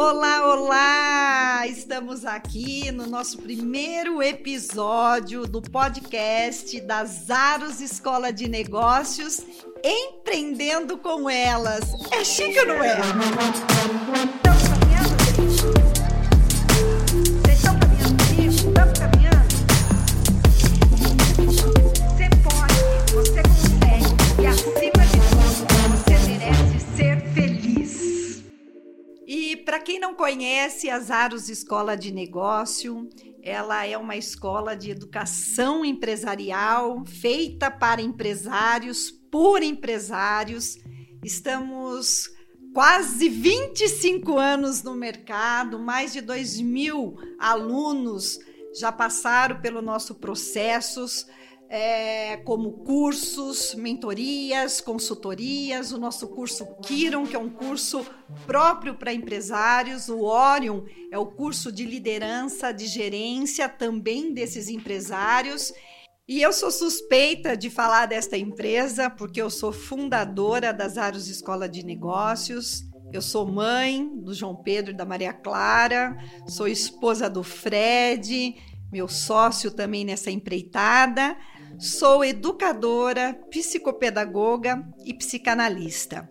Olá, olá! Estamos aqui no nosso primeiro episódio do podcast da Zaros Escola de Negócios, Empreendendo com Elas. É chique ou não é? Conhece, a Zaros Escola de Negócio, ela é uma escola de educação empresarial feita para empresários, por empresários. Estamos quase 25 anos no mercado, mais de 2 mil alunos já passaram pelo nosso processos é, como cursos, mentorias, consultorias, o nosso curso Kiron, que é um curso próprio para empresários, o Orion é o curso de liderança, de gerência também desses empresários. E eu sou suspeita de falar desta empresa porque eu sou fundadora das Aros Escola de Negócios. Eu sou mãe do João Pedro e da Maria Clara, sou esposa do Fred, meu sócio também nessa empreitada. Sou educadora, psicopedagoga e psicanalista.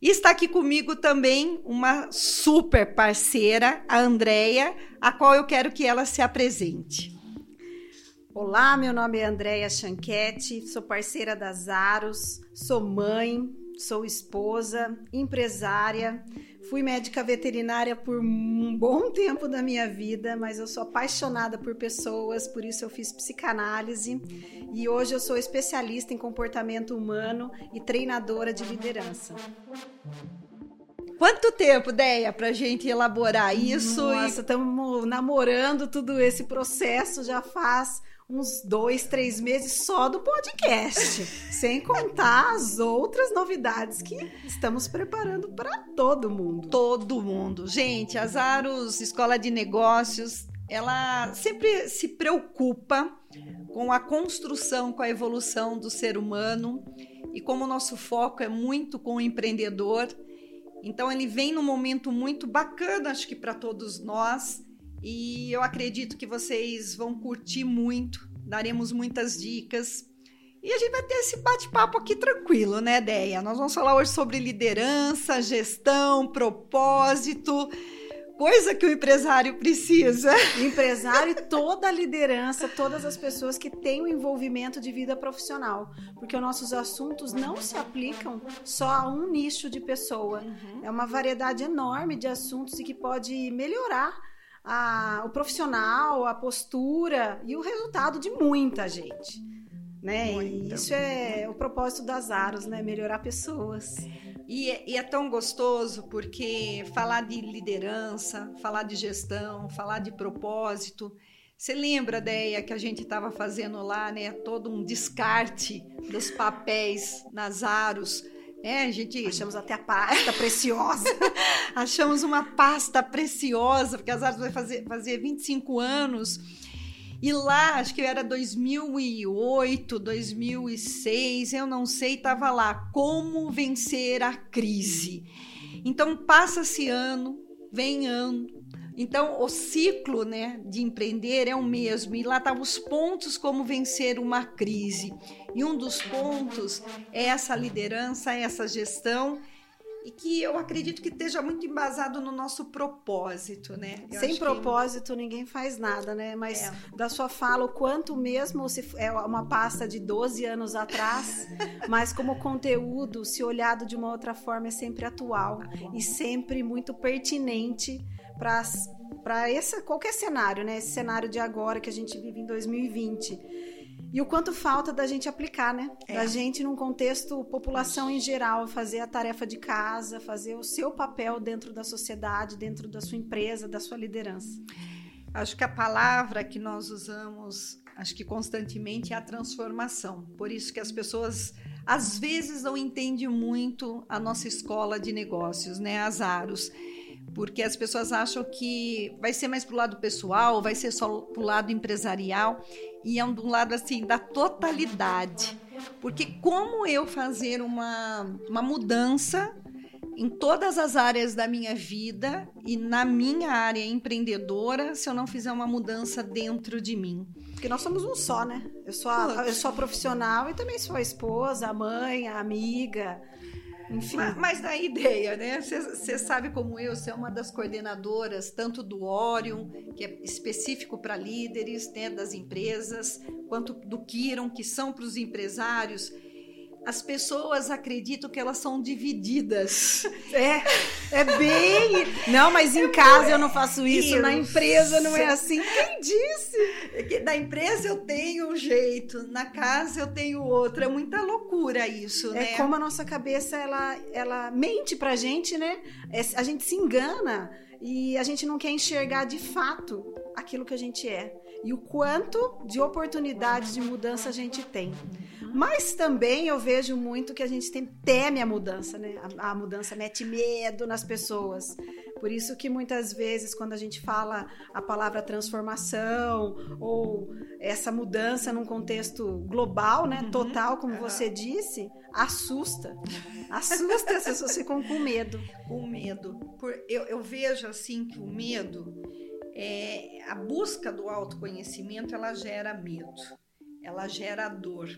E está aqui comigo também uma super parceira, a Andrea, a qual eu quero que ela se apresente. Olá, meu nome é Andrea Chanquete, sou parceira das Aros, sou mãe, sou esposa, empresária, Fui médica veterinária por um bom tempo da minha vida, mas eu sou apaixonada por pessoas, por isso eu fiz psicanálise e hoje eu sou especialista em comportamento humano e treinadora de liderança. Quanto tempo, Deia, para gente elaborar isso? Nossa, estamos namorando tudo esse processo já faz uns dois, três meses só do podcast, sem contar as outras novidades que estamos preparando para todo mundo. Todo mundo. Gente, a Zaros Escola de Negócios, ela sempre se preocupa com a construção, com a evolução do ser humano e como o nosso foco é muito com o empreendedor, então ele vem num momento muito bacana, acho que para todos nós e eu acredito que vocês vão curtir muito, daremos muitas dicas. E a gente vai ter esse bate-papo aqui tranquilo, né, Deia? Nós vamos falar hoje sobre liderança, gestão, propósito, coisa que o empresário precisa. Empresário e toda a liderança, todas as pessoas que têm o um envolvimento de vida profissional. Porque os nossos assuntos não se aplicam só a um nicho de pessoa. Uhum. É uma variedade enorme de assuntos e que pode melhorar a, o profissional, a postura e o resultado de muita gente. Né? E isso é o propósito das Aros, né? Melhorar pessoas. E é, e é, tão gostoso porque falar de liderança, falar de gestão, falar de propósito. Você lembra, Deia, que a gente estava fazendo lá, né? Todo um descarte dos papéis nas Aros é, a gente achamos até a pasta preciosa. achamos uma pasta preciosa, porque as artes vai fazer, fazer 25 anos. E lá, acho que era 2008, 2006, eu não sei, estava lá como vencer a crise. Então passa-se ano, vem ano, então, o ciclo né, de empreender é o mesmo. E lá estavam os pontos como vencer uma crise. E um dos pontos é essa liderança, essa gestão e que eu acredito que esteja muito embasado no nosso propósito, né? Eu Sem propósito que... ninguém faz nada, né? Mas é. da sua fala, o quanto mesmo se é uma pasta de 12 anos atrás, mas como conteúdo, se olhado de uma outra forma, é sempre atual, atual. e sempre muito pertinente para esse qualquer cenário, né? Esse cenário de agora que a gente vive em 2020. E o quanto falta da gente aplicar, né? É. Da gente, num contexto população em geral, fazer a tarefa de casa, fazer o seu papel dentro da sociedade, dentro da sua empresa, da sua liderança. Acho que a palavra que nós usamos, acho que constantemente, é a transformação. Por isso que as pessoas às vezes não entendem muito a nossa escola de negócios, né? As Aros porque as pessoas acham que vai ser mais para o lado pessoal, vai ser só para o lado empresarial, e é um, um lado assim da totalidade. Porque como eu fazer uma, uma mudança em todas as áreas da minha vida e na minha área empreendedora se eu não fizer uma mudança dentro de mim. Porque nós somos um só, né? Eu sou a, eu sou a profissional e também sou a esposa, a mãe, a amiga. Enfim. Mas, mas da ideia, né? Você sabe como eu, você é uma das coordenadoras tanto do Orion, que é específico para líderes né, das empresas, quanto do Kiron, que são para os empresários as pessoas acreditam que elas são divididas. É, é bem. Não, mas em casa eu não faço isso, na empresa não é assim. Quem disse? Na empresa eu tenho um jeito, na casa eu tenho outro. É muita loucura isso, é né? É como a nossa cabeça ela, ela mente pra gente, né? É, a gente se engana e a gente não quer enxergar de fato aquilo que a gente é e o quanto de oportunidades de mudança a gente tem. Mas também eu vejo muito que a gente tem, teme a mudança, né? A, a, mudança mete medo nas pessoas. Por isso que muitas vezes, quando a gente fala a palavra transformação ou essa mudança num contexto global, né? Uhum. Total, como uhum. você disse, assusta. Assusta, as pessoas ficam com medo. Com medo. Por, eu, eu vejo assim que o medo, é, a busca do autoconhecimento, ela gera medo, ela gera dor.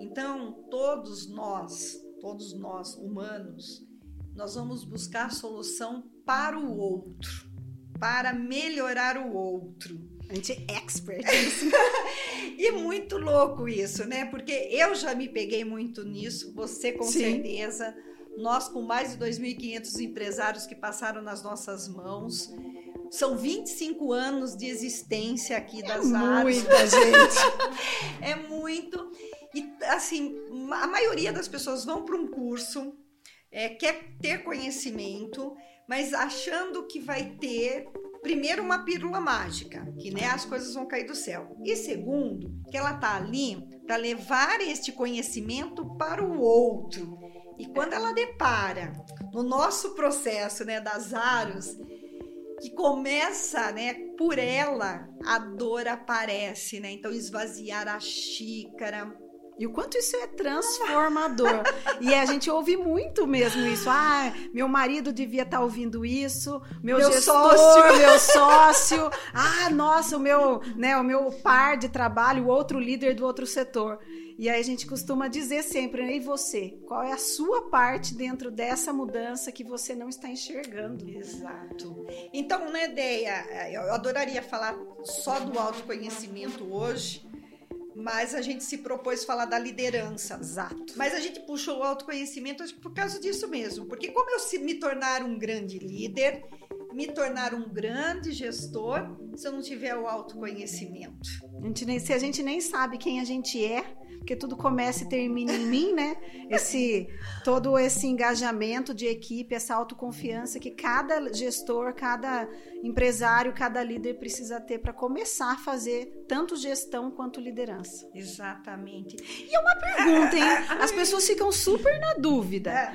Então, todos nós, todos nós humanos, nós vamos buscar solução para o outro, para melhorar o outro. A gente é expert. e muito louco isso, né? Porque eu já me peguei muito nisso, você com Sim. certeza, nós com mais de 2.500 empresários que passaram nas nossas mãos. São 25 anos de existência aqui das é. Muita gente. é muito. E assim, a maioria das pessoas vão para um curso, é, quer ter conhecimento, mas achando que vai ter primeiro uma pílula mágica, que né, as coisas vão cair do céu. E segundo, que ela tá ali para levar este conhecimento para o outro. E quando ela depara no nosso processo, né, das aros, que começa, né, por ela, a dor aparece, né? Então esvaziar a xícara, e o quanto isso é transformador. e a gente ouve muito mesmo isso. Ah, meu marido devia estar tá ouvindo isso, meu, meu gestor, sócio. meu sócio. Ah, nossa, o meu, né, o meu par de trabalho, o outro líder do outro setor. E aí a gente costuma dizer sempre, e você? Qual é a sua parte dentro dessa mudança que você não está enxergando? Exato. Então, né, Deia, eu adoraria falar só do autoconhecimento hoje, mas a gente se propôs falar da liderança. Exato. Mas a gente puxou o autoconhecimento por causa disso mesmo. Porque como eu se, me tornar um grande líder, me tornar um grande gestor, se eu não tiver o autoconhecimento? A gente nem, se a gente nem sabe quem a gente é, porque tudo começa e termina em mim, né? Esse todo esse engajamento de equipe, essa autoconfiança que cada gestor, cada empresário, cada líder precisa ter para começar a fazer tanto gestão quanto liderança. Exatamente. E uma pergunta, hein? As pessoas ficam super na dúvida. É.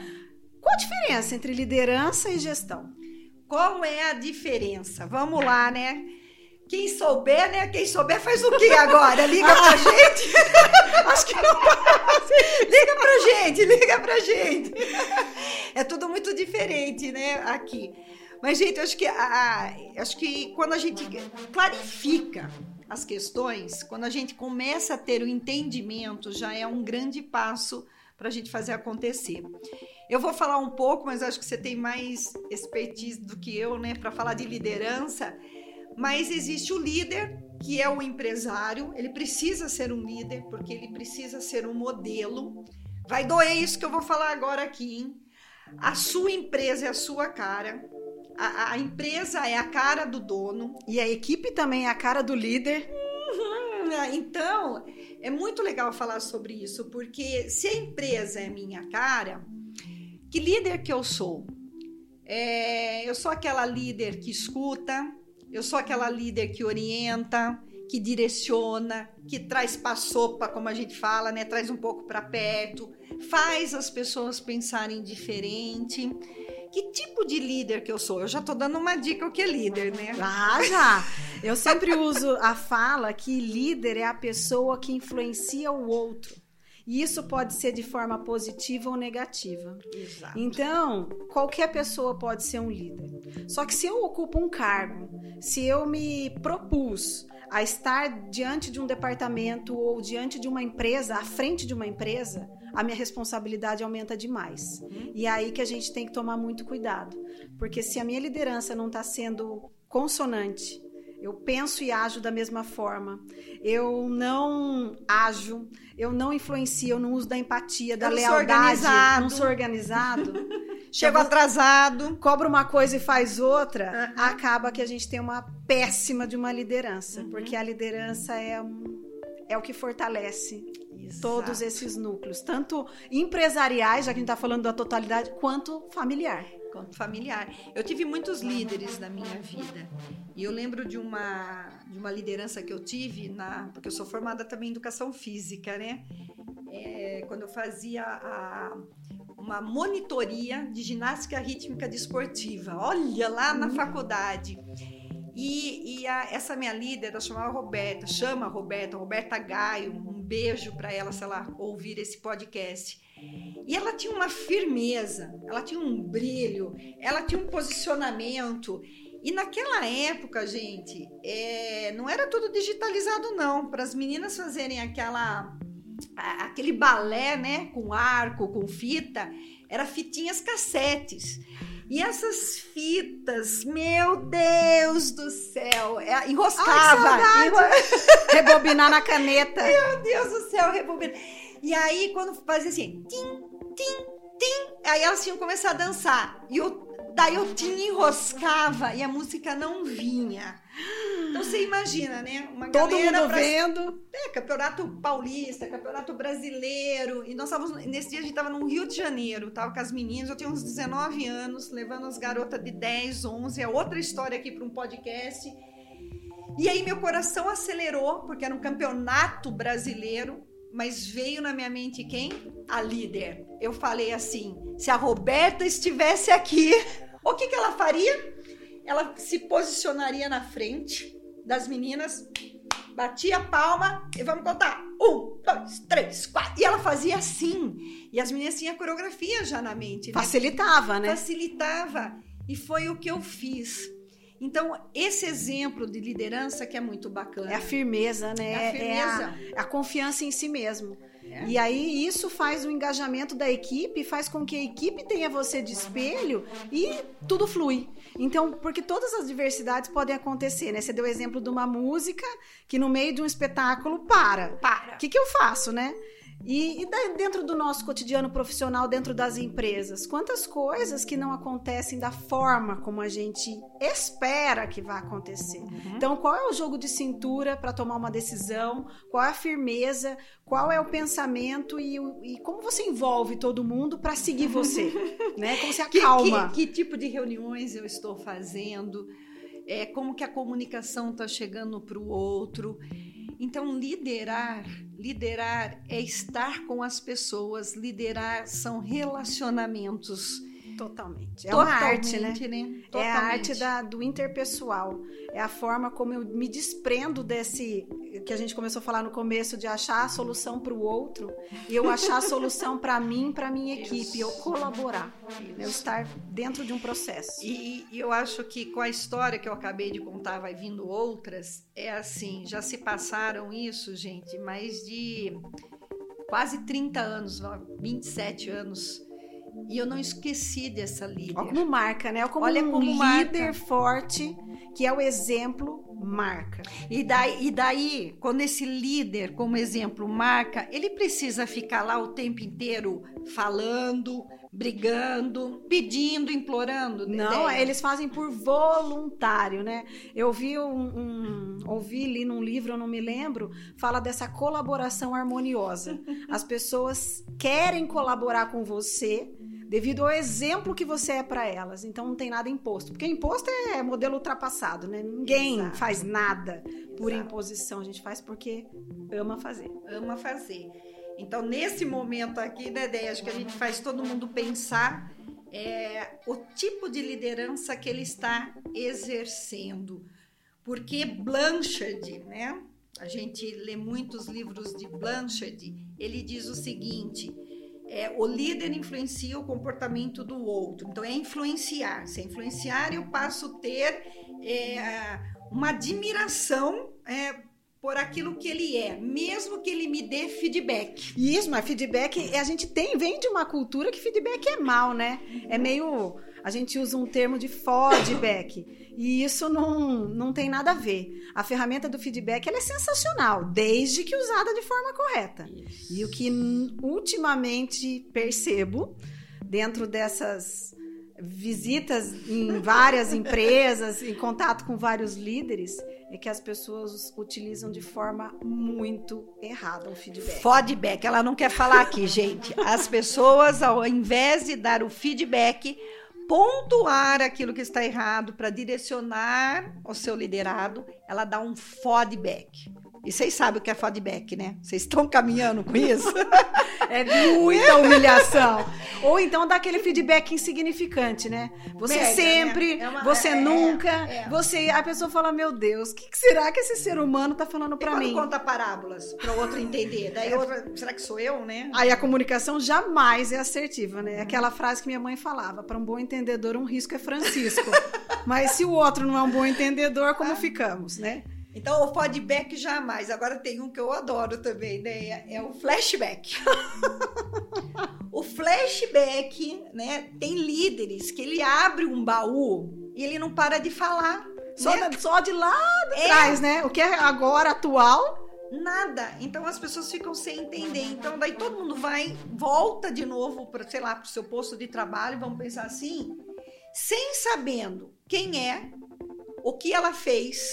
Qual a diferença entre liderança e gestão? Qual é a diferença? Vamos lá, né? Quem souber, né? Quem souber faz o quê agora? Liga pra gente? Acho que não Liga pra gente, liga pra gente. É tudo muito diferente, né? Aqui. Mas, gente, acho que, a, acho que quando a gente clarifica as questões, quando a gente começa a ter o entendimento, já é um grande passo para a gente fazer acontecer. Eu vou falar um pouco, mas acho que você tem mais expertise do que eu, né, para falar de liderança. Mas existe o líder, que é o empresário, ele precisa ser um líder, porque ele precisa ser um modelo. Vai doer isso que eu vou falar agora aqui, hein? A sua empresa é a sua cara. A, a empresa é a cara do dono. E a equipe também é a cara do líder. Uhum. Então, é muito legal falar sobre isso, porque se a empresa é minha cara, que líder que eu sou? É, eu sou aquela líder que escuta, eu sou aquela líder que orienta, que direciona, que traz para como a gente fala, né? Traz um pouco para perto, faz as pessoas pensarem diferente. Que tipo de líder que eu sou? Eu já tô dando uma dica o que é líder, né? Ah, já. Eu sempre uso a fala que líder é a pessoa que influencia o outro. E isso pode ser de forma positiva ou negativa. Exato. Então, qualquer pessoa pode ser um líder. Só que se eu ocupo um cargo, se eu me propus a estar diante de um departamento ou diante de uma empresa, à frente de uma empresa, a minha responsabilidade aumenta demais. Uhum. E é aí que a gente tem que tomar muito cuidado. Porque se a minha liderança não está sendo consonante, eu penso e ajo da mesma forma, eu não ajo, eu não influencio, eu não uso da empatia, da eu lealdade, sou não sou organizado. Chego atrasado. Cobra uma coisa e faz outra, uhum. acaba que a gente tem uma péssima de uma liderança, uhum. porque a liderança é, é o que fortalece Exato. todos esses núcleos, tanto empresariais, já que a gente está falando da totalidade, quanto familiar. Quanto familiar. Eu tive muitos líderes na minha vida. E eu lembro de uma, de uma liderança que eu tive, na, porque eu sou formada também em educação física, né? É, quando eu fazia a, uma monitoria de ginástica rítmica desportiva. Olha, lá na faculdade. E, e a, essa minha líder, ela chamava Roberta, chama Roberta, Roberta Gaio, um beijo para ela se ela ouvir esse podcast. E ela tinha uma firmeza, ela tinha um brilho, ela tinha um posicionamento. E naquela época, gente, é, não era tudo digitalizado, não. Para as meninas fazerem aquela aquele balé, né, com arco, com fita, era fitinhas cassetes. E essas fitas, meu Deus do céu, é, enroscava. Ai, enro... Rebobinar na caneta. Meu Deus do céu, rebobinar. E aí, quando fazia assim, tim, tim, tim, aí elas tinham começar a dançar. E eu, daí eu tinha enroscava e a música não vinha. Então você imagina, né? Uma Todo mundo pra... vendo. É, campeonato paulista, campeonato brasileiro. E nós estávamos, nesse dia a gente estava no Rio de Janeiro, tava com as meninas, eu tinha uns 19 anos, levando as garotas de 10, 11. É outra história aqui para um podcast. E aí meu coração acelerou, porque era um campeonato brasileiro, mas veio na minha mente quem? A líder. Eu falei assim: se a Roberta estivesse aqui, o que, que ela faria? Ela se posicionaria na frente das meninas, batia a palma e vamos contar. Um, dois, três, quatro. E ela fazia assim. E as meninas tinham coreografia já na mente. Né? Facilitava, né? Facilitava. E foi o que eu fiz. Então, esse exemplo de liderança que é muito bacana. É a firmeza, né? É a, firmeza. É a, a confiança em si mesmo. É. E aí isso faz o engajamento da equipe, faz com que a equipe tenha você de espelho e tudo flui. Então, porque todas as diversidades podem acontecer, né? Você deu o exemplo de uma música que no meio de um espetáculo para. Para. O que, que eu faço, né? E, e, dentro do nosso cotidiano profissional, dentro das empresas, quantas coisas que não acontecem da forma como a gente espera que vai acontecer. Uhum. Então, qual é o jogo de cintura para tomar uma decisão? Qual é a firmeza? Qual é o pensamento e, e como você envolve todo mundo para seguir você? né? Como você acalma? Que, que, que tipo de reuniões eu estou fazendo? É, como que a comunicação está chegando para o outro? Então, liderar, liderar é estar com as pessoas, liderar são relacionamentos Totalmente. É Totalmente, uma arte, né? né? É a arte da, do interpessoal. É a forma como eu me desprendo desse que a gente começou a falar no começo de achar a solução para o outro e eu achar a solução para mim, para minha equipe, eu colaborar, Isso. eu estar dentro de um processo. E, e eu acho que com a história que eu acabei de contar, vai vindo outras, é assim, já se passaram isso, gente, mais de quase 30 anos, 27 anos e eu não esqueci dessa líder. Olha como marca, né? Como Olha um como líder marca. forte, que é o exemplo, marca. E daí, e daí, quando esse líder, como exemplo, marca, ele precisa ficar lá o tempo inteiro falando, brigando, pedindo, implorando. Não, ideia. eles fazem por voluntário, né? Eu vi um, um ouvi li num livro, eu não me lembro, fala dessa colaboração harmoniosa. As pessoas querem colaborar com você devido ao exemplo que você é para elas. Então não tem nada imposto, porque imposto é modelo ultrapassado, né? Ninguém Exato. faz nada por Exato. imposição, a gente faz porque ama fazer. Ama fazer. Então, nesse momento aqui, né, Déia, acho que a gente faz todo mundo pensar é, o tipo de liderança que ele está exercendo. Porque Blanchard, né? a gente lê muitos livros de Blanchard, ele diz o seguinte: é, o líder influencia o comportamento do outro. Então, é influenciar. Se é influenciar, eu passo a ter é, uma admiração é, por aquilo que ele é, mesmo que ele me dê feedback. Isso, mas feedback, a gente tem, vem de uma cultura que feedback é mal, né? É meio. A gente usa um termo de feedback. E isso não, não tem nada a ver. A ferramenta do feedback ela é sensacional, desde que usada de forma correta. Isso. E o que ultimamente percebo dentro dessas visitas em várias empresas, em contato com vários líderes, é que as pessoas utilizam de forma muito errada o feedback. Feedback, ela não quer falar aqui, gente. As pessoas, ao invés de dar o feedback, pontuar aquilo que está errado para direcionar o seu liderado, ela dá um feedback. E vocês sabem o que é feedback, né? Vocês estão caminhando com isso? é muita humilhação. Ou então dá aquele feedback insignificante, né? Você Mega, sempre, né? é uma, você é, nunca, é, você. A pessoa fala, meu Deus, o que, que, será que esse ser humano tá falando para mim? conta parábolas para o outro entender. Daí outra, será que sou eu, né? Aí a comunicação jamais é assertiva, né? Aquela frase que minha mãe falava: para um bom entendedor, um risco é Francisco. Mas se o outro não é um bom entendedor, como ficamos, né? Então, o feedback jamais. Agora tem um que eu adoro também, né? É o flashback. o flashback, né? Tem líderes que ele abre um baú e ele não para de falar. Só, né? só de lá de é. trás, né? O que é agora atual. Nada. Então as pessoas ficam sem entender. Então daí todo mundo vai, volta de novo para, sei lá, para o seu posto de trabalho, vamos pensar assim, sem sabendo quem é, o que ela fez,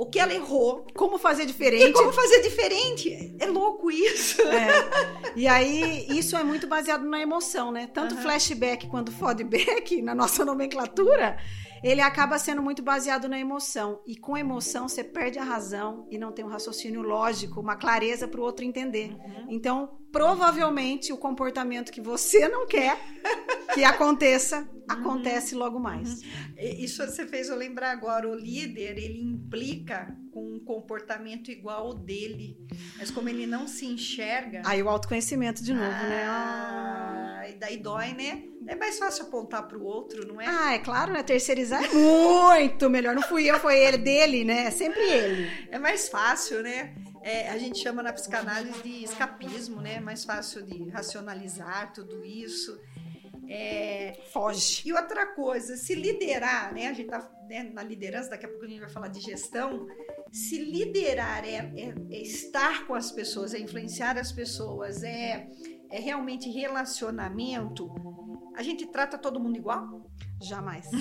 o que ela errou, como fazer diferente. E como fazer diferente. É louco isso. É. E aí, isso é muito baseado na emoção, né? Tanto uhum. flashback quanto feedback, na nossa nomenclatura, ele acaba sendo muito baseado na emoção. E com emoção, você perde a razão e não tem um raciocínio lógico, uma clareza para o outro entender. Uhum. Então, provavelmente, o comportamento que você não quer que aconteça, uhum. acontece logo mais. Uhum. Isso você fez eu lembrar agora. O líder, ele implica com um comportamento igual ao dele. Mas como ele não se enxerga... Aí o autoconhecimento de novo, ah, né? Ah, e daí dói, né? É mais fácil apontar para o outro, não é? Ah, é claro, né? Terceirizar é muito melhor. Não fui eu, foi ele, dele, né? É sempre ele. É mais fácil, né? É, a gente chama na psicanálise de escapismo, né? É mais fácil de racionalizar tudo isso. É, Foge. E outra coisa, se liderar, né? A gente tá né, na liderança, daqui a pouco a gente vai falar de gestão. Se liderar é, é, é estar com as pessoas, é influenciar as pessoas, é, é realmente relacionamento, a gente trata todo mundo igual? Jamais.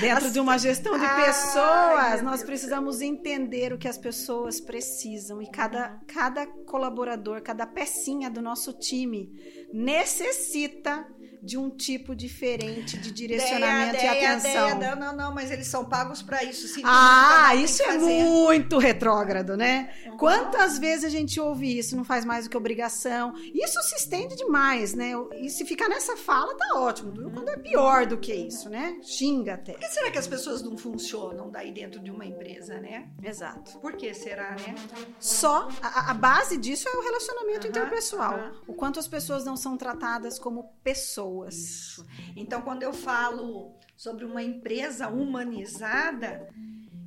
Dentro de uma gestão de pessoas, nós precisamos entender o que as pessoas precisam e cada, cada colaborador, cada pecinha do nosso time necessita de um tipo diferente de direcionamento deia, e atenção. Deia, não, não, mas eles são pagos para isso. Sim, ah, isso é muito retrógrado, né? Uhum. Quantas vezes a gente ouve isso? Não faz mais do que obrigação. Isso se estende demais, né? E se ficar nessa fala, tá ótimo. Uhum. Quando é pior do que isso, né? Xinga até. Por que será que as pessoas não funcionam daí dentro de uma empresa, né? Exato. Por que será, né? Só a, a base disso é o relacionamento uhum, interpessoal. O quanto as pessoas não são tratadas como pessoas pessoas. Isso. Então, quando eu falo sobre uma empresa humanizada,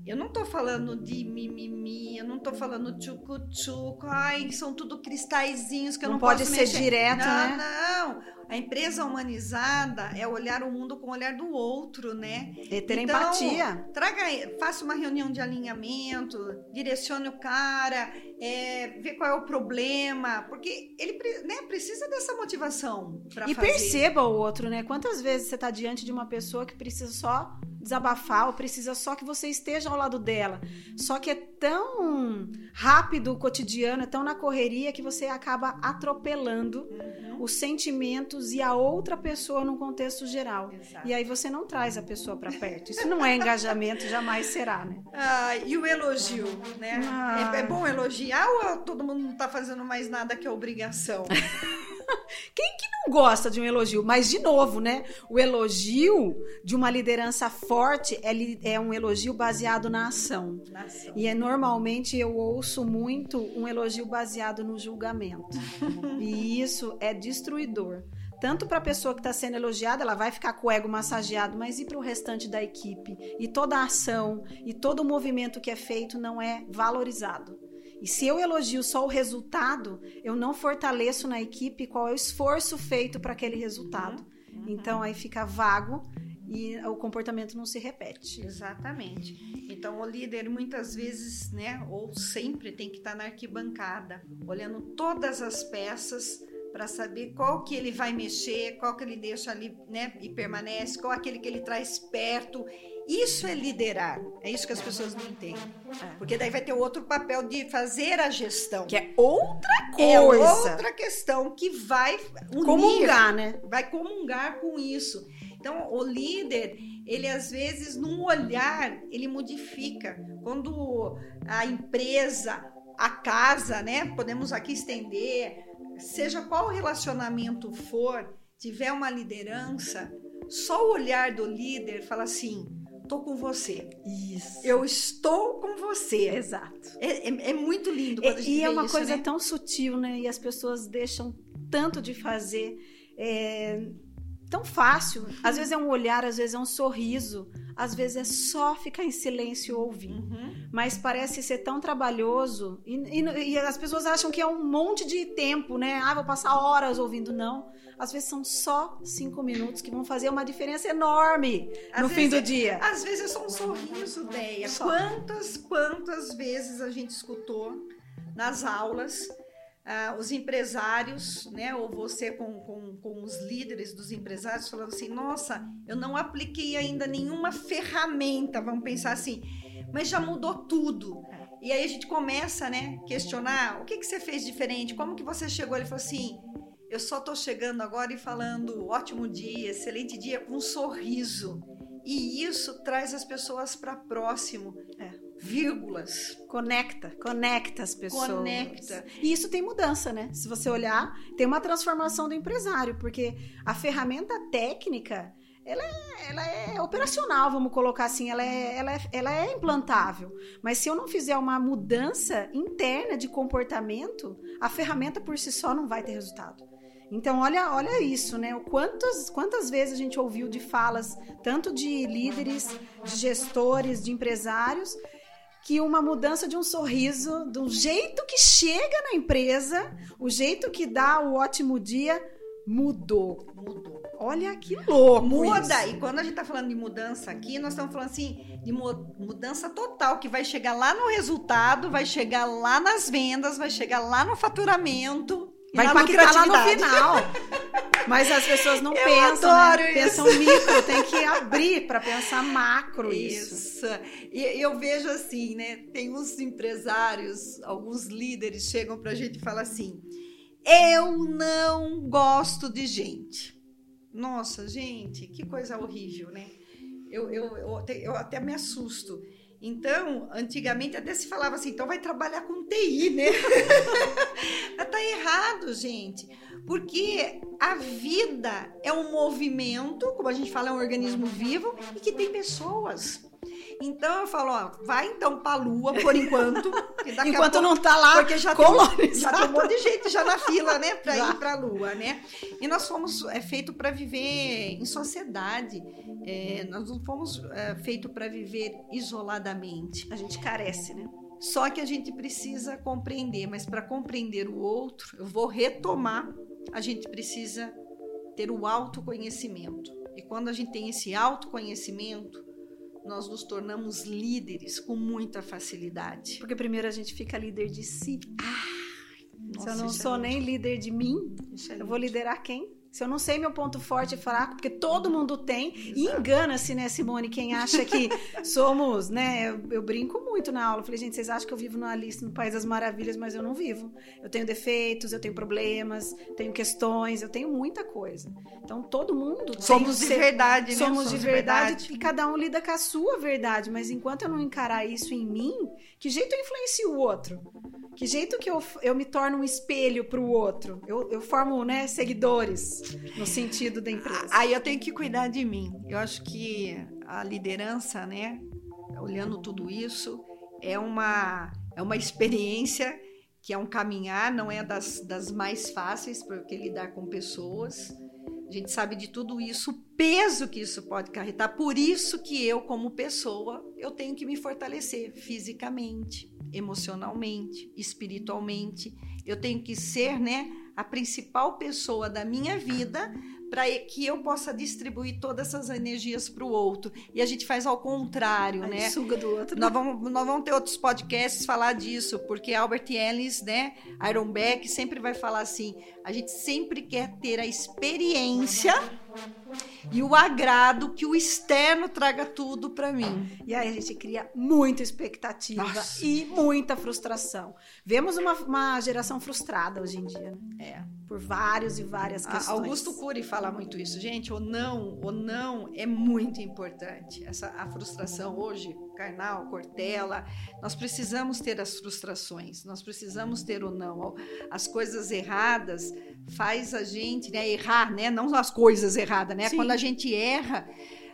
eu não estou falando de mimimi, eu não estou falando tchucu-tchucu, ai, são tudo cristalzinhos que eu não, não pode ser mexer. direto, não, né? Não, a empresa humanizada é olhar o mundo com o olhar do outro, né? E ter então, empatia. Traga, faça uma reunião de alinhamento, direcione o cara, é, ver qual é o problema, porque ele né, precisa dessa motivação para E perceba o outro, né? Quantas vezes você está diante de uma pessoa que precisa só desabafar ou precisa só que você esteja ao lado dela. Só que é tão rápido o cotidiano, é tão na correria que você acaba atropelando uhum. os sentimentos e a outra pessoa no contexto geral. Exato. E aí você não traz a pessoa para perto. Isso não é engajamento, jamais será, né? Ah, e o elogio, né? Ah. É, é, bom elogiar ou todo mundo não tá fazendo mais nada que é obrigação? Quem que não gosta de um elogio? Mas, de novo, né? O elogio de uma liderança forte é, é um elogio baseado na ação. na ação. E é normalmente eu ouço muito um elogio baseado no julgamento. e isso é destruidor tanto para a pessoa que está sendo elogiada, ela vai ficar com o ego massageado, mas e para o restante da equipe? E toda a ação e todo o movimento que é feito não é valorizado. E se eu elogio só o resultado, eu não fortaleço na equipe qual é o esforço feito para aquele resultado. Uhum. Então aí fica vago e o comportamento não se repete. Exatamente. Então o líder muitas vezes, né, ou sempre tem que estar na arquibancada, olhando todas as peças para saber qual que ele vai mexer, qual que ele deixa ali, né, e permanece, qual aquele que ele traz perto. Isso é liderar. É isso que as pessoas não entendem. É. Porque daí vai ter outro papel de fazer a gestão. Que é outra é coisa. É outra questão que vai unir, comungar, né? Vai comungar com isso. Então, o líder, ele às vezes, num olhar, ele modifica. Quando a empresa, a casa, né? Podemos aqui estender seja qual relacionamento for, tiver uma liderança, só o olhar do líder fala assim: tô com você. Isso. Eu estou com você. Exato. É, é, é muito lindo quando é, a gente E é uma isso, coisa né? tão sutil, né? E as pessoas deixam tanto de fazer. É, tão fácil. Às vezes é um olhar, às vezes é um sorriso, às vezes é só ficar em silêncio ouvindo. Uhum. Mas parece ser tão trabalhoso. E, e, e, as pessoas acham que é um monte de tempo, né? Ah, vou passar horas ouvindo. Não. Às vezes são só cinco minutos que vão fazer uma diferença enorme às no fim do é, dia. Às vezes é só um sorriso, Deia. Quantas, quantas vezes a gente escutou nas aulas ah, os empresários, né, ou você com, com, com os líderes dos empresários, falando assim: nossa, eu não apliquei ainda nenhuma ferramenta, vamos pensar assim, mas já mudou tudo. E aí a gente começa, né, questionar o que, que você fez diferente, como que você chegou? Ele falou assim: eu só estou chegando agora e falando ótimo dia, excelente dia, com um sorriso. E isso traz as pessoas para próximo. É vírgulas. Conecta, conecta as pessoas. Conecta. E isso tem mudança, né? Se você olhar, tem uma transformação do empresário, porque a ferramenta técnica, ela é, ela é operacional, vamos colocar assim, ela é, ela, é, ela é implantável. Mas se eu não fizer uma mudança interna de comportamento, a ferramenta por si só não vai ter resultado. Então, olha, olha isso, né? Quantas, quantas vezes a gente ouviu de falas, tanto de líderes, de gestores, de empresários, que uma mudança de um sorriso, do jeito que chega na empresa, o jeito que dá o ótimo dia, mudou. Mudou. Olha que louco. Muda. Isso. E quando a gente tá falando de mudança aqui, nós estamos falando assim de mudança total, que vai chegar lá no resultado, vai chegar lá nas vendas, vai chegar lá no faturamento. Vai impactar lá no final. Mas as pessoas não eu pensam, né? pensam micro, tem que abrir para pensar macro isso. isso. E eu vejo assim, né? Tem uns empresários, alguns líderes chegam para a gente e falam assim: eu não gosto de gente. Nossa, gente, que coisa horrível, né? Eu, eu, eu, eu até me assusto. Então, antigamente até se falava assim, então vai trabalhar com TI, né? Mas tá errado, gente. Porque a vida é um movimento, como a gente fala, é um organismo vivo e que tem pessoas. Então eu falo, ó, vai então pra lua por enquanto. enquanto pouco, não tá lá, porque já tem, já tem um monte de gente já na fila, né, pra já. ir pra lua, né? E nós fomos é, feito para viver em sociedade. É, nós não fomos é, feito para viver isoladamente. A gente carece, né? Só que a gente precisa compreender, mas para compreender o outro, eu vou retomar, a gente precisa ter o autoconhecimento. E quando a gente tem esse autoconhecimento, nós nos tornamos líderes com muita facilidade. Porque primeiro a gente fica líder de si. Ah, nossa, se eu não sou é nem líder de mim, é eu vou liderar quem? Se eu não sei meu ponto forte e fraco, porque todo mundo tem, e engana-se, né, Simone, quem acha que somos, né? Eu, eu, brinco muito na aula. Eu falei, gente, vocês acham que eu vivo no Alice no País das Maravilhas, mas eu não vivo. Eu tenho defeitos, eu tenho problemas, tenho questões, eu tenho muita coisa. Então todo mundo somos de ser, verdade, né? Somos, somos de verdade, verdade, e cada um lida com a sua verdade. Mas enquanto eu não encarar isso em mim, que jeito eu influencio o outro? Que jeito que eu, eu me torno um espelho para o outro? Eu, eu formo né, seguidores no sentido da empresa. Aí eu tenho que cuidar de mim. Eu acho que a liderança, né, olhando tudo isso, é uma, é uma experiência que é um caminhar, não é das, das mais fáceis, porque lidar com pessoas. A gente sabe de tudo isso, o peso que isso pode carregar. Por isso que eu, como pessoa, eu tenho que me fortalecer fisicamente, emocionalmente, espiritualmente. Eu tenho que ser, né, a principal pessoa da minha vida para que eu possa distribuir todas essas energias para o outro. E a gente faz ao contrário, né? Suga do outro. Nós vamos, nós vamos ter outros podcasts falar disso, porque Albert Ellis, né, Iron Beck, sempre vai falar assim: a gente sempre quer ter a experiência e o agrado que o externo traga tudo para mim. E aí a gente cria muita expectativa Nossa. e muita frustração. Vemos uma, uma geração frustrada hoje em dia, né? É. Por vários e várias questões. Augusto Cury fala muito isso, gente. O não, o não é muito importante. Essa a frustração hoje, Karnal, Cortella, nós precisamos ter as frustrações. Nós precisamos ter o não. As coisas erradas faz a gente, né, errar, né? Não as coisas erradas, né? Sim. Quando a gente erra,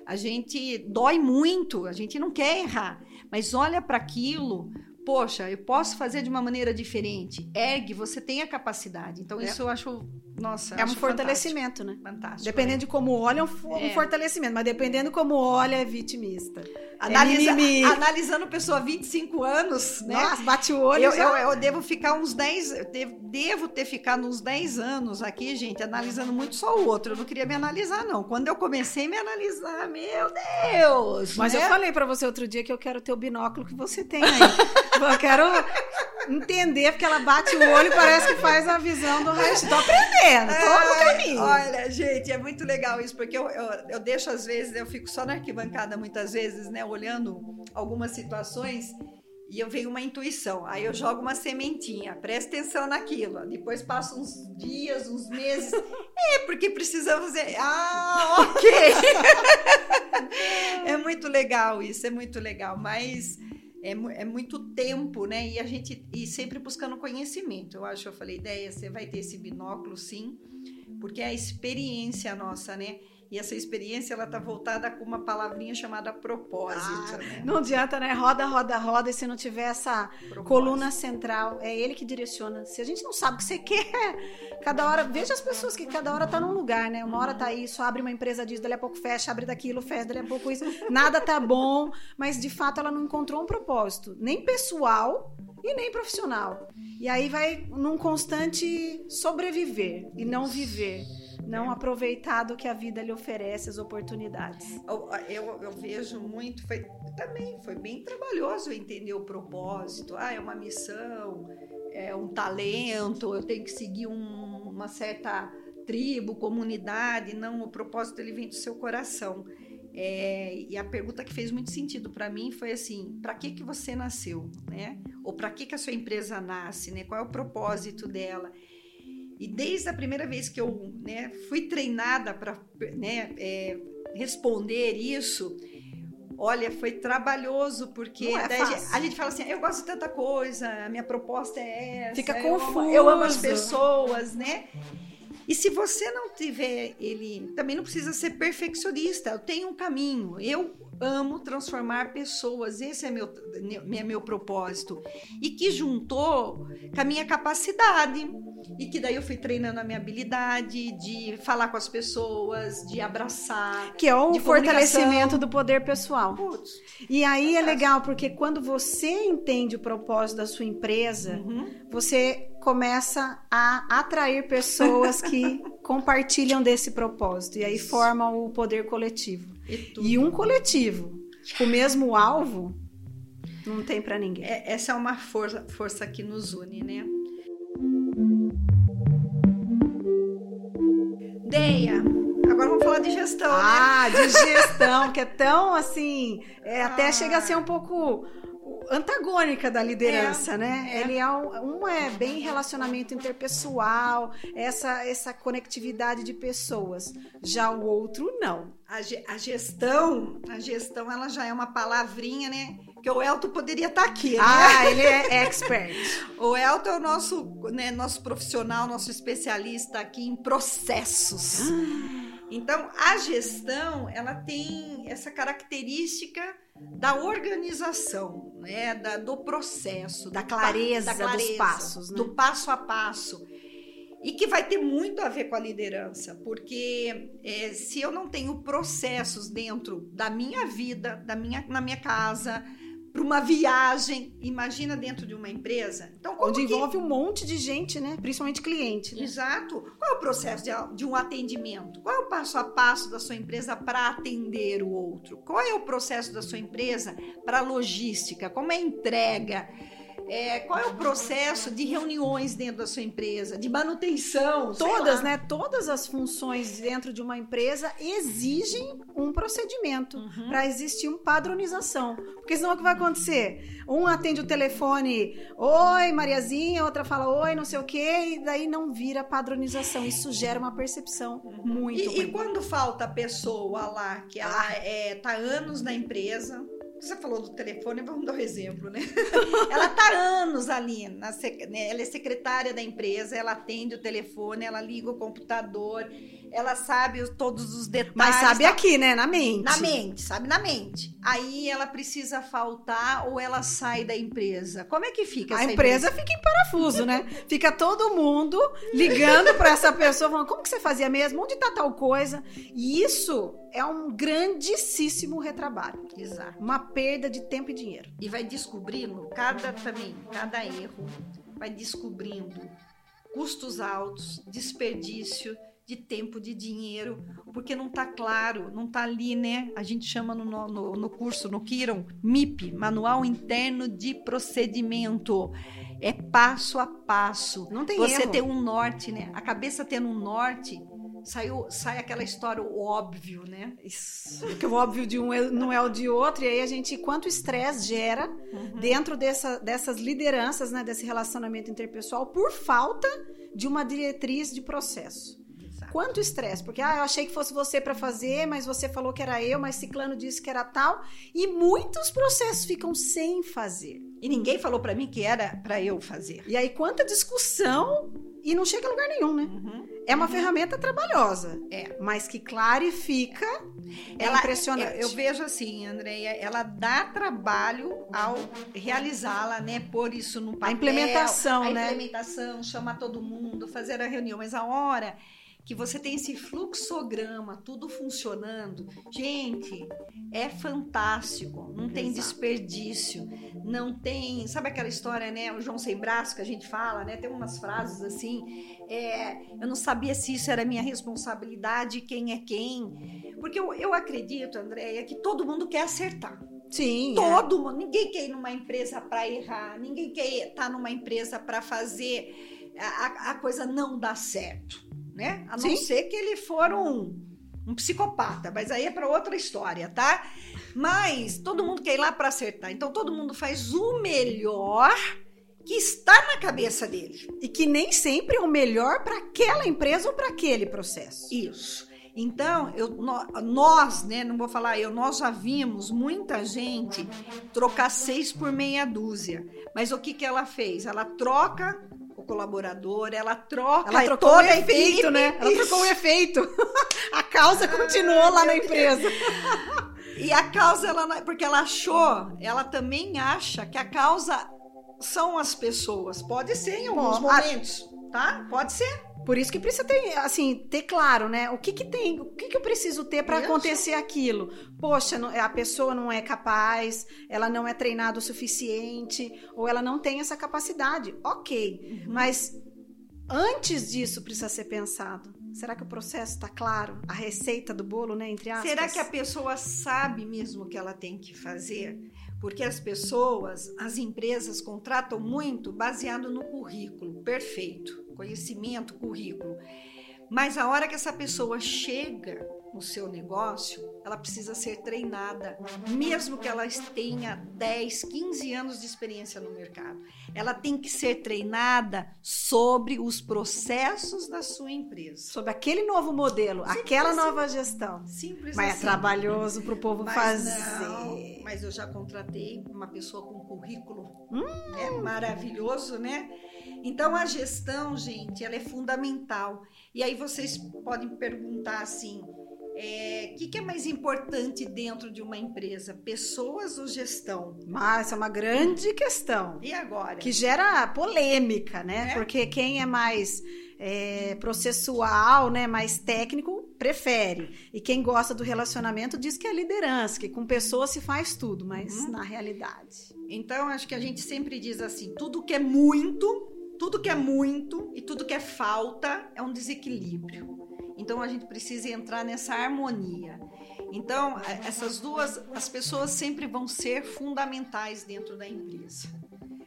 a gente dói muito, a gente não quer errar, mas olha para aquilo, poxa, eu posso fazer de uma maneira diferente. Ergue, você tem a capacidade. Então, é. isso eu acho, nossa, é um fortalecimento, fantástico. né? Fantástico. Dependendo é. de como olha, é um, é. fortalecimento, mas dependendo como olha, é vitimista. Analisa, é analisando pessoa 25 anos, né? Nossa, bate o olho. Eu, eu, eu, devo ficar uns 10, devo, devo ter ficado uns 10 anos aqui, gente, analisando muito só o outro. Eu não queria me analisar, não. Quando eu comecei a me analisar, meu Deus! Mas né? eu falei para você outro dia que eu quero ter o binóculo que você tem aí. eu quero entender, porque ela bate o olho e parece que faz a visão do resto. Tô aprendendo, tô no caminho. Olha, gente, é muito legal isso, porque eu, eu, eu deixo às vezes, eu fico só na arquibancada muitas vezes, né? Olhando algumas situações e eu venho uma intuição. Aí eu jogo uma sementinha, presta atenção naquilo. Depois passa uns dias, uns meses. É, porque precisamos. Ah, ok! é muito legal isso, é muito legal. Mas é, é, muito tempo, né? E a gente e sempre buscando conhecimento. Eu acho, eu falei, ideia, você vai ter esse binóculo, sim, porque é a experiência nossa, né? E essa experiência ela tá voltada com uma palavrinha chamada propósito. Ah, né? Não adianta, né? Roda, roda, roda. E se não tiver essa propósito. coluna central, é ele que direciona. Se a gente não sabe o que você quer, cada hora. Veja as pessoas que cada hora tá num lugar, né? Uma hora tá isso, abre uma empresa disso, dali a pouco fecha, abre daquilo, fecha, dali a pouco isso. Nada tá bom, mas de fato ela não encontrou um propósito, nem pessoal e nem profissional. E aí vai num constante sobreviver e não viver não é. aproveitar do que a vida lhe oferece, as oportunidades. Eu, eu, eu, vejo muito, foi, também foi bem trabalhoso entender o propósito. Ah, é uma missão, é um talento, eu tenho que seguir um, uma certa tribo, comunidade. Não, o propósito ele vem do seu coração. É, e a pergunta que fez muito sentido para mim foi assim: para que que você nasceu, né? Ou para que que a sua empresa nasce, né? Qual é o propósito dela? E desde a primeira vez que eu né, fui treinada para né, é, responder isso, olha, foi trabalhoso, porque é a gente fala assim: eu gosto de tanta coisa, a minha proposta é essa. Fica confuso. Eu, eu amo as pessoas, né? E se você não tiver ele, também não precisa ser perfeccionista. Eu tenho um caminho. Eu amo transformar pessoas. Esse é meu, meu, meu propósito. E que juntou com a minha capacidade. E que daí eu fui treinando a minha habilidade de falar com as pessoas, de abraçar. Que é o fortalecimento do poder pessoal. Putz, e aí é legal, porque quando você entende o propósito da sua empresa, uhum. você começa a atrair pessoas que compartilham desse propósito. E aí forma o poder coletivo. E, e um coletivo com o mesmo alvo não tem para ninguém. É, essa é uma força, força que nos une, né? Deia, agora vamos falar de gestão, ah, né? de gestão, que é tão assim, é, ah. até chega a ser um pouco antagônica da liderança, é, né? É. Ele é um, um, é bem relacionamento interpessoal, essa essa conectividade de pessoas. Já o outro não. A, a gestão, a gestão ela já é uma palavrinha, né? que o Elton poderia estar tá aqui. Né? Ah, ele é expert. o Elton é o nosso, né, nosso profissional, nosso especialista aqui em processos. Ah. Então, a gestão, ela tem essa característica da organização, né, da, do processo, da clareza, da clareza dos passos, né? do passo a passo. E que vai ter muito a ver com a liderança, porque é, se eu não tenho processos dentro da minha vida, da minha, na minha casa, para uma viagem, imagina dentro de uma empresa. Então, Onde que... envolve um monte de gente, né? Principalmente cliente. Né? Exato. Qual é o processo de, de um atendimento? Qual é o passo a passo da sua empresa para atender o outro? Qual é o processo da sua empresa para logística? Como é a entrega? É, qual é o processo de reuniões dentro da sua empresa, de manutenção? Todas, né? Todas as funções dentro de uma empresa exigem um procedimento uhum. para existir uma padronização. Porque senão o que vai acontecer? Um atende o telefone, oi, Mariazinha, outra fala, oi, não sei o quê, e daí não vira padronização. Isso gera uma percepção uhum. muito. E, e, quando falta a pessoa lá, que ela ah. é, tá anos na empresa, você falou do telefone, vamos dar um exemplo, né? ela está anos ali, na, né? ela é secretária da empresa, ela atende o telefone, ela liga o computador, ela sabe todos os detalhes. Mas sabe tá? aqui, né? Na mente. Na mente, sabe? Na mente. Aí ela precisa faltar ou ela sai da empresa. Como é que fica A empresa, empresa fica em parafuso, né? Fica todo mundo ligando para essa pessoa, falando: como que você fazia mesmo? Onde tá tal coisa? E isso é um grandíssimo retrabalho. Exato. Uma perda de tempo e dinheiro. E vai descobrindo cada também, cada erro, vai descobrindo custos altos, desperdício de tempo, de dinheiro, porque não está claro, não está ali, né? A gente chama no, no, no curso, no Kiron, MIP, Manual Interno de Procedimento. É passo a passo. Não tem Você erro. tem um norte, né? A cabeça tendo um norte, saiu, sai aquela história o óbvio, né? Isso. Porque o óbvio de um é, não é o de outro, e aí a gente, quanto estresse gera uhum. dentro dessa, dessas lideranças, né, desse relacionamento interpessoal, por falta de uma diretriz de processo. Quanto estresse, porque ah, eu achei que fosse você para fazer, mas você falou que era eu, mas ciclano disse que era tal, e muitos processos ficam sem fazer. E ninguém falou para mim que era para eu fazer. E aí quanta discussão e não chega a lugar nenhum, né? Uhum. É uma uhum. ferramenta trabalhosa, é. mas que clarifica. É ela, impressionante. Eu, eu vejo assim, Andréia, ela dá trabalho ao realizá-la, né? Pôr isso no papel. A implementação, a né? A implementação, chamar todo mundo, fazer a reunião, mas a hora que você tem esse fluxograma, tudo funcionando, gente, é fantástico. Não tem Exato. desperdício, não tem. Sabe aquela história, né? O João sem braço que a gente fala, né? Tem umas frases assim. É, eu não sabia se isso era minha responsabilidade, quem é quem. Porque eu, eu acredito, Andréia, que todo mundo quer acertar. Sim. É. Todo é. mundo. Ninguém quer ir numa empresa para errar, ninguém quer estar numa empresa para fazer a, a coisa não dar certo né? A não Sim. ser que ele for um, um psicopata, mas aí é para outra história, tá? Mas todo mundo quer ir lá para acertar, então todo mundo faz o melhor que está na cabeça dele e que nem sempre é o melhor para aquela empresa ou para aquele processo. Isso. Então, eu, nós, né, não vou falar eu, nós já vimos muita gente trocar seis por meia dúzia. Mas o que, que ela fez? Ela troca colaborador, ela troca. Ela trocou o efeito, né? Ela trocou o efeito. A causa continuou lá na empresa. E a causa, ela, porque ela achou, ela também acha que a causa são as pessoas. Pode ser em alguns Bom, momentos, a... tá? Pode ser. Por isso que precisa ter, assim, ter claro, né? O que que tem, o que que eu preciso ter para acontecer aquilo? Poxa, a pessoa não é capaz, ela não é treinada o suficiente, ou ela não tem essa capacidade. Ok, uhum. mas antes disso precisa ser pensado. Será que o processo está claro? A receita do bolo, né? Entre aspas. Será que a pessoa sabe mesmo o que ela tem que fazer? Porque as pessoas, as empresas contratam muito baseado no currículo. Perfeito conhecimento, currículo. Mas a hora que essa pessoa chega no seu negócio, ela precisa ser treinada, mesmo que ela tenha 10, 15 anos de experiência no mercado. Ela tem que ser treinada sobre os processos da sua empresa. Sobre aquele novo modelo, Simples aquela assim. nova gestão. Simples Mas é assim. é trabalhoso para o povo mas fazer. Não, mas eu já contratei uma pessoa com currículo hum. é maravilhoso, né? Então a gestão, gente, ela é fundamental. E aí vocês podem perguntar assim: o é, que, que, é mais importante dentro de uma empresa, pessoas ou gestão? Mas essa é uma grande questão. E agora? Que gera polêmica, né? É? Porque quem é mais é, processual, né, mais técnico, prefere. E quem gosta do relacionamento diz que é liderança, que com pessoas se faz tudo, mas uhum. na realidade. Então, acho que a gente sempre diz assim: tudo que é muito, tudo que é muito e tudo que é falta é um desequilíbrio. Então a gente precisa entrar nessa harmonia. Então, essas duas, as pessoas sempre vão ser fundamentais dentro da empresa.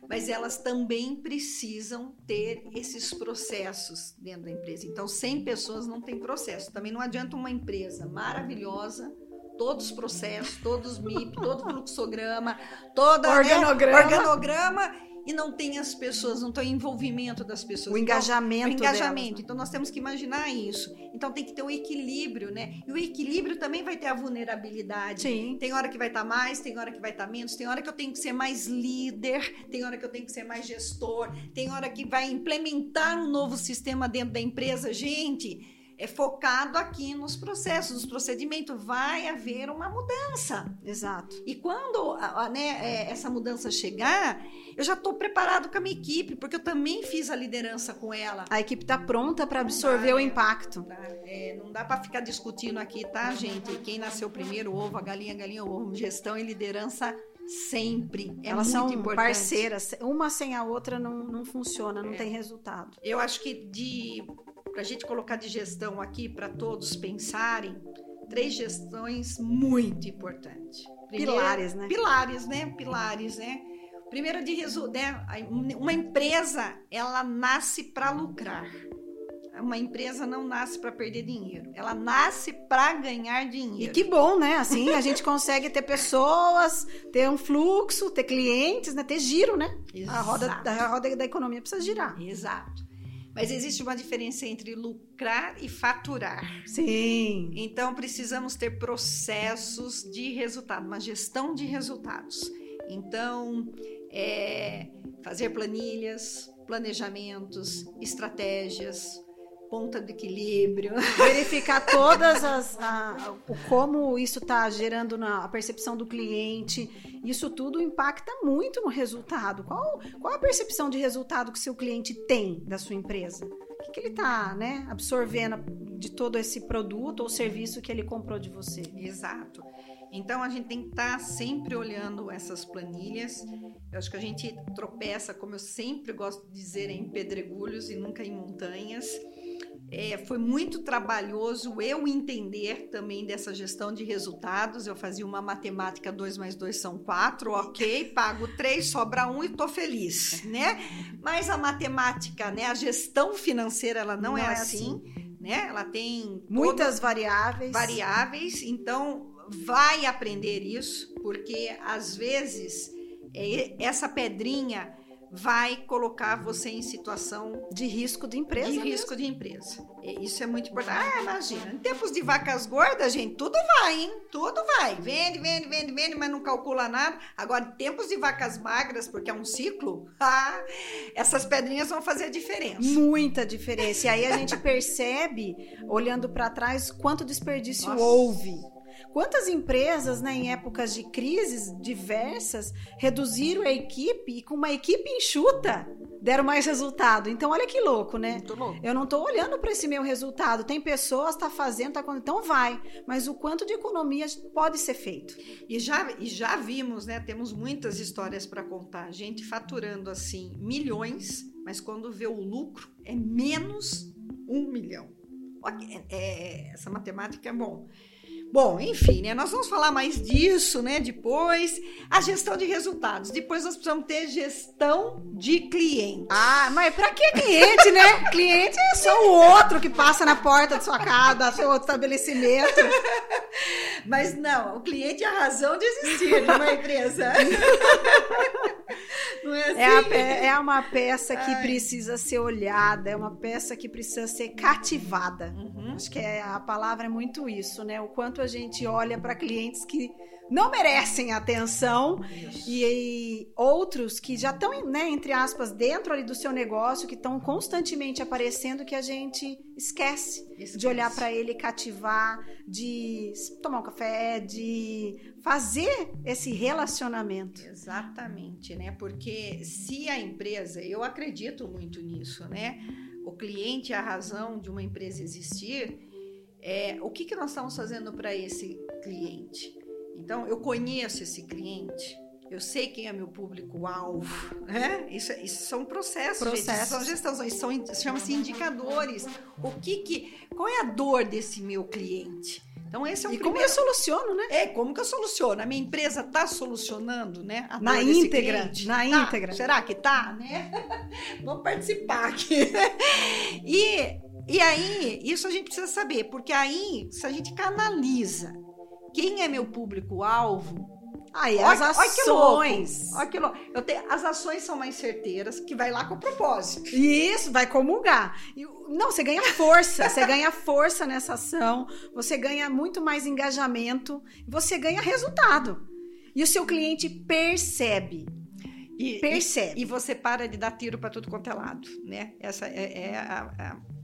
Mas elas também precisam ter esses processos dentro da empresa. Então, sem pessoas não tem processo. Também não adianta uma empresa maravilhosa todos os processos, todos os MIP, todo o fluxograma, todo organograma. Né, organograma e não tem as pessoas, não tem o envolvimento das pessoas. O engajamento. Então, o engajamento. Delas, né? Então nós temos que imaginar isso. Então tem que ter o um equilíbrio, né? E o equilíbrio também vai ter a vulnerabilidade. Sim. Tem hora que vai estar tá mais, tem hora que vai estar tá menos, tem hora que eu tenho que ser mais líder, tem hora que eu tenho que ser mais gestor, tem hora que vai implementar um novo sistema dentro da empresa. Gente, é focado aqui nos processos, nos procedimentos. Vai haver uma mudança. Exato. E quando né, é, essa mudança chegar, eu já estou preparado com a minha equipe, porque eu também fiz a liderança com ela. A equipe está pronta para absorver dá, o impacto. Dá, é, não dá para ficar discutindo aqui, tá, gente? Quem nasceu primeiro, ovo, a galinha, a galinha, ovo. Gestão e liderança sempre. É Elas são importante. parceiras. Uma sem a outra não, não funciona, não é. tem resultado. Eu acho que de para a gente colocar de gestão aqui para todos pensarem, três gestões muito importantes. pilares, né? Pilares, né? Pilares, né? Primeiro de né? Uma empresa ela nasce para lucrar. Uma empresa não nasce para perder dinheiro, ela nasce para ganhar dinheiro. E que bom, né? Assim a gente consegue ter pessoas, ter um fluxo, ter clientes, né? ter giro, né? Exato. A roda, a roda da economia precisa girar. Exato. Mas existe uma diferença entre lucrar e faturar. Sim. Então precisamos ter processos de resultado, uma gestão de resultados. Então, é, fazer planilhas, planejamentos, estratégias, ponta de equilíbrio. Verificar todas as. A, o como isso está gerando na a percepção do cliente. Isso tudo impacta muito no resultado. Qual, qual a percepção de resultado que seu cliente tem da sua empresa? O que, que ele está né, absorvendo de todo esse produto ou serviço que ele comprou de você? Exato. Então a gente tem que estar tá sempre olhando essas planilhas. Eu acho que a gente tropeça, como eu sempre gosto de dizer, em pedregulhos e nunca em montanhas. É, foi muito trabalhoso eu entender também dessa gestão de resultados. Eu fazia uma matemática 2 mais 2 são 4, ok, pago 3, sobra 1 um e estou feliz, né? Mas a matemática, né, a gestão financeira, ela não, não é, é assim, assim, né? Ela tem muitas variáveis. Variáveis, então vai aprender isso, porque às vezes é, essa pedrinha vai colocar você em situação de risco de empresa. De mesmo. risco de empresa. Isso é muito importante. Ah, imagina, em tempos de vacas gordas, gente, tudo vai, hein? Tudo vai. Vende, vende, vende, vende, mas não calcula nada. Agora, em tempos de vacas magras, porque é um ciclo, ah, essas pedrinhas vão fazer a diferença. Muita diferença. E aí a gente percebe, olhando para trás, quanto desperdício Nossa. houve Quantas empresas, né, em épocas de crises diversas, reduziram a equipe e com uma equipe enxuta deram mais resultado. Então, olha que louco, né? Louco. Eu não estou olhando para esse meu resultado. Tem pessoas, está fazendo, tá então vai. Mas o quanto de economia pode ser feito? E já, e já vimos, né? Temos muitas histórias para contar. Gente faturando assim milhões, mas quando vê o lucro é menos um milhão. É, é, essa matemática é bom. Bom, enfim, né? Nós vamos falar mais disso, né? Depois, a gestão de resultados. Depois nós precisamos ter gestão de cliente. Ah, mas para que cliente, né? cliente é só o outro que passa na porta da sua casa, do seu outro estabelecimento. Mas não, o cliente é a razão de existir de uma empresa. Não é assim? É, a, é, é uma peça que Ai. precisa ser olhada, é uma peça que precisa ser cativada. Uhum. Acho que é, a palavra é muito isso, né? O quanto a gente olha para clientes que não merecem atenção e, e, outros que já estão, né, entre aspas, dentro ali do seu negócio, que estão constantemente aparecendo que a gente esquece, esquece. de olhar para ele, cativar, de tomar um café, de fazer esse relacionamento. Exatamente, né? Porque se a empresa, eu acredito muito nisso, né? O cliente é a razão de uma empresa existir. É, o que, que nós estamos fazendo para esse cliente? Então, eu conheço esse cliente, eu sei quem é meu público-alvo, né? Isso, isso são processos, processos. Gente, são gestão, isso são, chama-se indicadores. O que que, qual é a dor desse meu cliente? Então esse é um e primeiro... como eu soluciono, né? É, como que eu soluciono? A minha empresa está solucionando, né? na íntegra, na tá. íntegra. Será que tá, né? Vamos participar aqui. e, e aí, isso a gente precisa saber, porque aí, se a gente canaliza quem é meu público-alvo, Aí, olha, as ações. Olha que louco. Eu tenho, as ações são mais certeiras, que vai lá com o propósito. Isso, vai comungar. Não, você ganha força. você ganha força nessa ação. Você ganha muito mais engajamento. Você ganha resultado. E o seu cliente percebe. E, percebe. E, e você para de dar tiro para tudo quanto é lado, né? Essa é, é a, a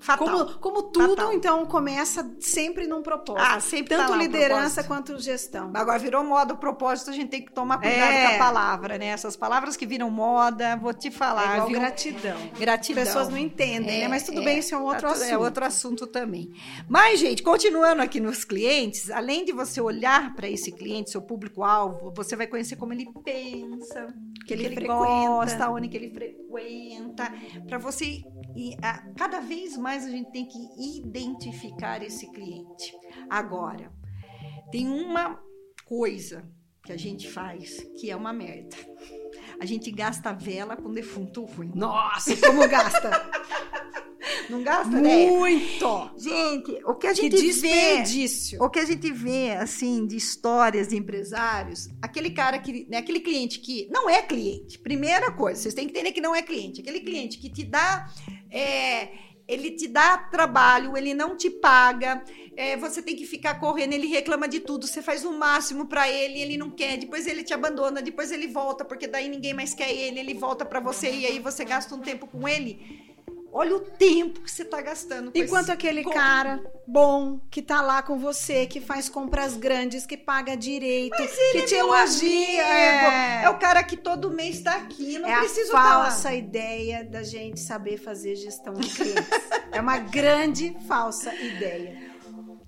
Fatal. Como, como tudo, Fatal. então, começa sempre num propósito. Ah, sempre Tanto tá liderança quanto gestão. Agora, virou moda o propósito, a gente tem que tomar cuidado é. com a palavra, né? Essas palavras que viram moda, vou te falar. É igual viu? gratidão. Gratidão. As pessoas não entendem, é, né? Mas tudo é, bem, isso é um outro tá, assunto. É outro assunto também. Mas, gente, continuando aqui nos clientes, além de você olhar para esse cliente, seu público-alvo, você vai conhecer como ele pensa, que ele, ele gosta, onde que ele frequenta, para você e a, cada vez mais a gente tem que identificar esse cliente. Agora, tem uma coisa que a gente faz que é uma merda. A gente gasta vela com defunto ruim. Nossa, como gasta! Não gasta, né? Muito! Gente, o que a gente que vê, o que a gente vê assim de histórias de empresários, aquele cara que, né, aquele cliente que não é cliente. Primeira coisa, vocês têm que entender que não é cliente. Aquele cliente que te dá é, ele te dá trabalho, ele não te paga, é, você tem que ficar correndo, ele reclama de tudo, você faz o máximo para ele, ele não quer, depois ele te abandona, depois ele volta, porque daí ninguém mais quer ele, ele volta para você e aí você gasta um tempo com ele. Olha o tempo que você está gastando. Enquanto aquele cara bom que tá lá com você, que faz compras grandes, que paga direito, que te elogia. É... é... o cara que todo mês está aqui, não é preciso a falsa ideia da gente saber fazer gestão de clientes. é uma grande falsa ideia.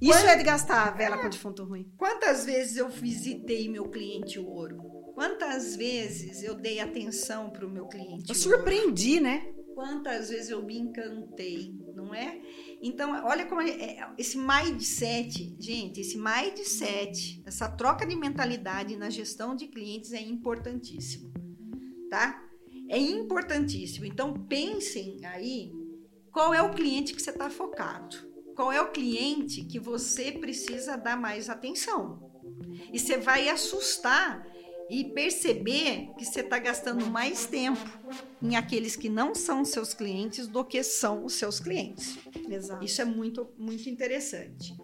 Isso Quant... é de gastar a vela com defunto ruim. Quantas vezes eu visitei meu cliente ouro? Quantas vezes eu dei atenção para o meu cliente? Eu surpreendi, ouro? né? quantas vezes eu me encantei, não é? Então, olha como é, é, esse mindset, gente, esse mindset, essa troca de mentalidade na gestão de clientes é importantíssimo, tá? É importantíssimo. Então, pensem aí qual é o cliente que você está focado, qual é o cliente que você precisa dar mais atenção. E você vai assustar e perceber que você está gastando mais tempo em aqueles que não são seus clientes do que são os seus clientes. Exato. Isso é muito, muito interessante.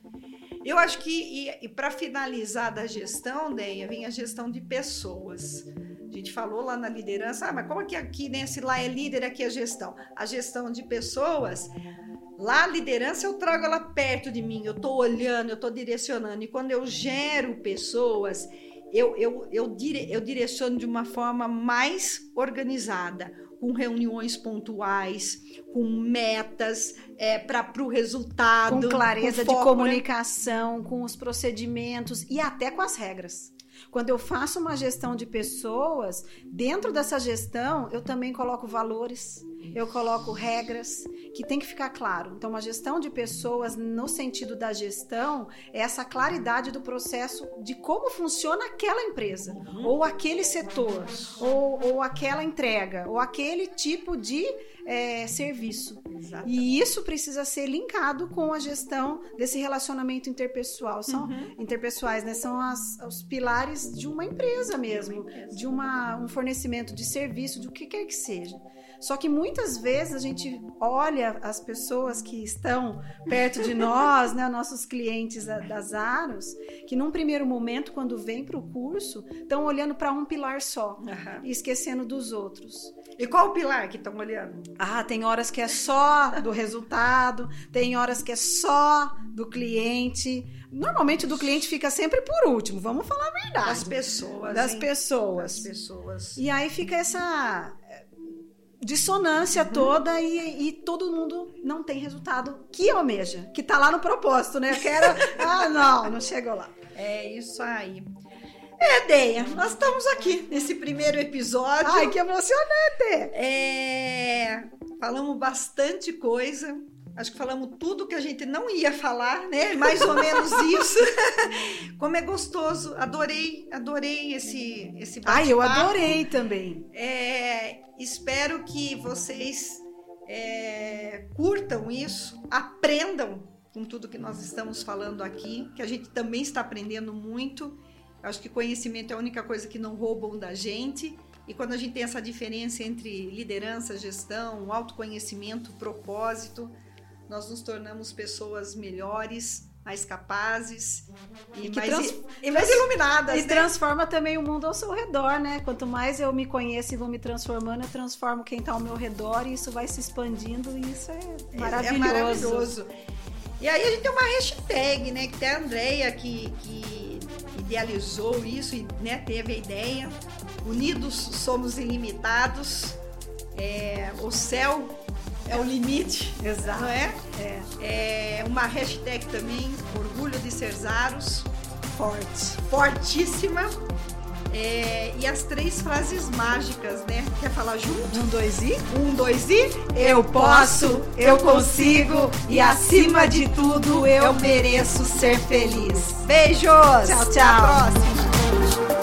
Eu acho que, e, e para finalizar da gestão, Deia, vem a gestão de pessoas. A gente falou lá na liderança, ah, mas como é que aqui, né, se lá é líder, aqui é gestão? A gestão de pessoas, lá a liderança eu trago ela perto de mim, eu estou olhando, eu estou direcionando. E quando eu gero pessoas, eu, eu, eu, dire, eu direciono de uma forma mais organizada, com reuniões pontuais, com metas é, para o resultado. Com clareza com de comunicação, com os procedimentos e até com as regras. Quando eu faço uma gestão de pessoas, dentro dessa gestão eu também coloco valores, eu coloco regras, que tem que ficar claro. Então, uma gestão de pessoas, no sentido da gestão, é essa claridade do processo de como funciona aquela empresa, uhum. ou aquele setor, ou, ou aquela entrega, ou aquele tipo de é, serviço. Exatamente. E isso precisa ser linkado com a gestão desse relacionamento interpessoal. São uhum. interpessoais, né? São as, os pilares de uma empresa mesmo, de uma, um fornecimento de serviço, de o que quer que seja. Só que muitas vezes a gente olha as pessoas que estão perto de nós, né, nossos clientes das Aros, que num primeiro momento, quando vem para o curso, estão olhando para um pilar só uhum. e esquecendo dos outros. E qual o pilar que estão olhando? Ah, tem horas que é só do resultado, tem horas que é só do cliente. Normalmente do cliente fica sempre por último, vamos falar a verdade. Das pessoas. Das hein? pessoas. Das pessoas. E aí fica essa dissonância toda e, e, todo mundo não tem resultado que almeja, que tá lá no propósito, né? Eu quero. ah, não, não chegou lá. É isso aí. É, Deia, nós estamos aqui nesse primeiro episódio. Ai, que emocionante! É, falamos bastante coisa. Acho que falamos tudo que a gente não ia falar, né? Mais ou menos isso. Como é gostoso. Adorei, adorei esse esse Ai, eu adorei também. É, espero que vocês é, curtam isso, aprendam com tudo que nós estamos falando aqui, que a gente também está aprendendo muito. Acho que conhecimento é a única coisa que não roubam da gente. E quando a gente tem essa diferença entre liderança, gestão, autoconhecimento, propósito, nós nos tornamos pessoas melhores, mais capazes e, e mais, trans... e mais iluminadas. E né? transforma também o mundo ao seu redor, né? Quanto mais eu me conheço e vou me transformando, eu transformo quem está ao meu redor e isso vai se expandindo e isso é maravilhoso. É, é maravilhoso. E aí a gente tem uma hashtag, né? Que tem a Andrea que, que idealizou isso e né, teve a ideia. Unidos somos ilimitados. É, o céu é o limite, Exato. não é? é? É uma hashtag também, orgulho de ser Zaros. Forte. Fortíssima. É, e as três frases mágicas, né? Quer falar junto? Um, dois e? Um, dois e? Eu posso, eu consigo e acima de tudo eu mereço ser feliz. Beijos! Tchau, tchau. Até a próxima.